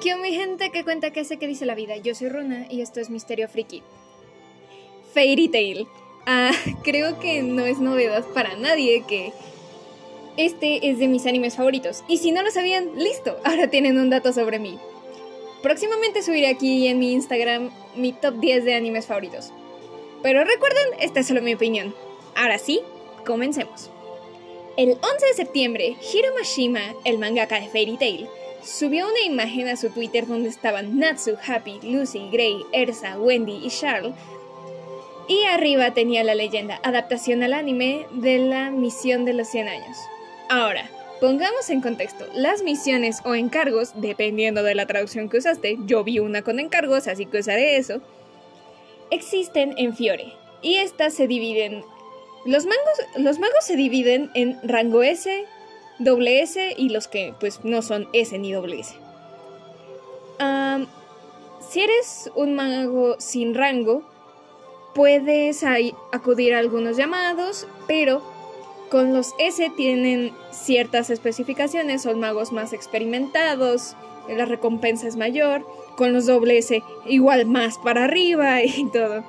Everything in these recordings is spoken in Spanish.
¿Qué mi gente que cuenta qué sé que dice la vida? Yo soy Runa y esto es Misterio Friki. Fairy Tail. Ah, creo que no es novedad para nadie que este es de mis animes favoritos. Y si no lo sabían, listo, ahora tienen un dato sobre mí. Próximamente subiré aquí en mi Instagram mi top 10 de animes favoritos. Pero recuerden, esta es solo mi opinión. Ahora sí, comencemos. El 11 de septiembre, Hiro Mashima, el mangaka de Fairy Tail, subió una imagen a su Twitter donde estaban Natsu, Happy, Lucy, Gray, Ersa, Wendy y Charles. Y arriba tenía la leyenda, adaptación al anime de la misión de los 100 años. Ahora, pongamos en contexto, las misiones o encargos, dependiendo de la traducción que usaste, yo vi una con encargos, así que usaré eso, existen en Fiore. Y estas se dividen... Los, los magos se dividen en rango S, doble S y los que pues no son S ni doble S. si eres un mago sin rango, puedes acudir a algunos llamados, pero con los S tienen ciertas especificaciones, son magos más experimentados, la recompensa es mayor, con los doble S igual más para arriba y todo.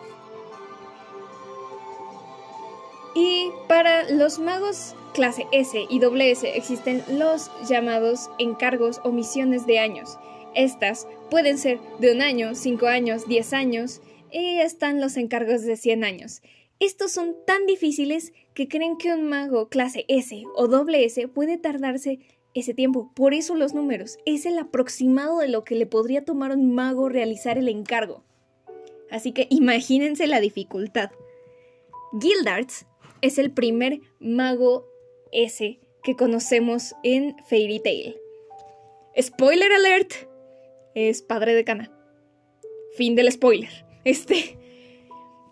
Y para los magos clase S y S existen los llamados encargos o misiones de años. Estas pueden ser de un año, cinco años, diez años y están los encargos de 100 años. Estos son tan difíciles que creen que un mago clase S o S puede tardarse ese tiempo. Por eso los números. Es el aproximado de lo que le podría tomar un mago realizar el encargo. Así que imagínense la dificultad. Gildarts es el primer mago S que conocemos en Fairy Tail. Spoiler alert, es padre de Cana. Fin del spoiler. Este.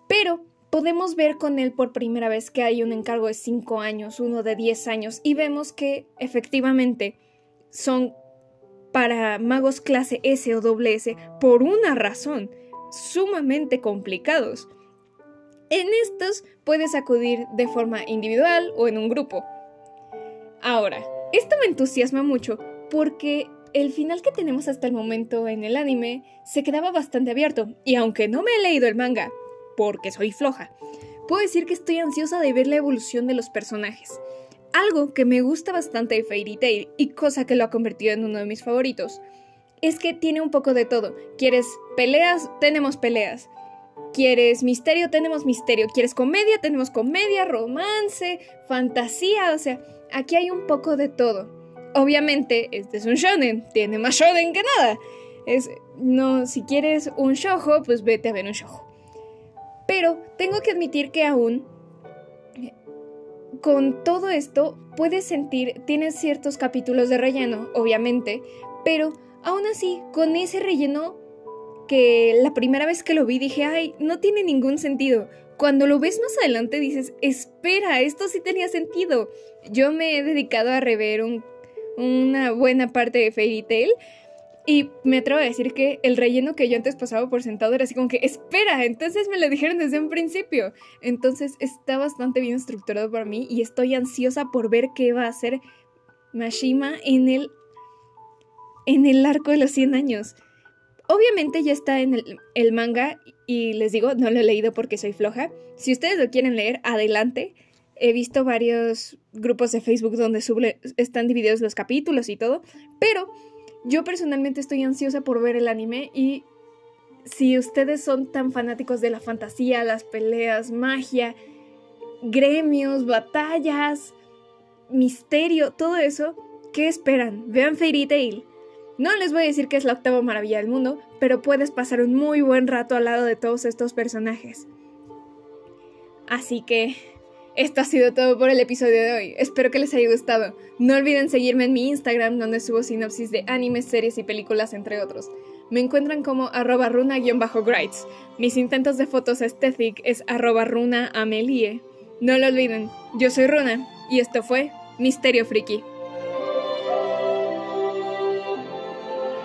Pero podemos ver con él por primera vez que hay un encargo de 5 años, uno de 10 años, y vemos que efectivamente son para magos clase S o doble S por una razón sumamente complicados. En estos puedes acudir de forma individual o en un grupo. Ahora, esto me entusiasma mucho porque el final que tenemos hasta el momento en el anime se quedaba bastante abierto, y aunque no me he leído el manga, porque soy floja, puedo decir que estoy ansiosa de ver la evolución de los personajes. Algo que me gusta bastante de Fairy Tail, y cosa que lo ha convertido en uno de mis favoritos, es que tiene un poco de todo. ¿Quieres peleas? Tenemos peleas. ¿Quieres misterio? Tenemos misterio. ¿Quieres comedia? Tenemos comedia, romance, fantasía, o sea, aquí hay un poco de todo. Obviamente, este es un shonen, tiene más shonen que nada. Es, no, si quieres un shojo, pues vete a ver un shojo. Pero tengo que admitir que aún, con todo esto, puedes sentir, tienes ciertos capítulos de relleno, obviamente, pero aún así, con ese relleno que la primera vez que lo vi dije, ay, no tiene ningún sentido. Cuando lo ves más adelante dices, espera, esto sí tenía sentido. Yo me he dedicado a rever un una buena parte de Fairy Tail. Y me atrevo a decir que el relleno que yo antes pasaba por sentado era así como que, espera, entonces me lo dijeron desde un principio. Entonces está bastante bien estructurado para mí y estoy ansiosa por ver qué va a hacer Mashima en el, en el arco de los 100 años. Obviamente ya está en el, manga y les digo, no lo he leído porque soy floja. Si ustedes lo quieren leer, adelante he visto varios grupos de Facebook donde están divididos los capítulos y todo, pero yo personalmente estoy ansiosa por ver el anime y si ustedes son tan fanáticos de la fantasía, las peleas, magia, gremios, batallas, misterio, todo eso, ¿qué esperan? Vean Fairy Tail. No les voy a decir que es la octava maravilla del mundo, pero puedes pasar un muy buen rato al lado de todos estos personajes. Así que esto ha sido todo por el episodio de hoy. Espero que les haya gustado. No olviden seguirme en mi Instagram donde subo sinopsis de animes, series y películas entre otros. Me encuentran como arroba runa-grites. Mis intentos de fotos aesthetic es arroba runa. No lo olviden, yo soy Runa y esto fue Misterio Friki.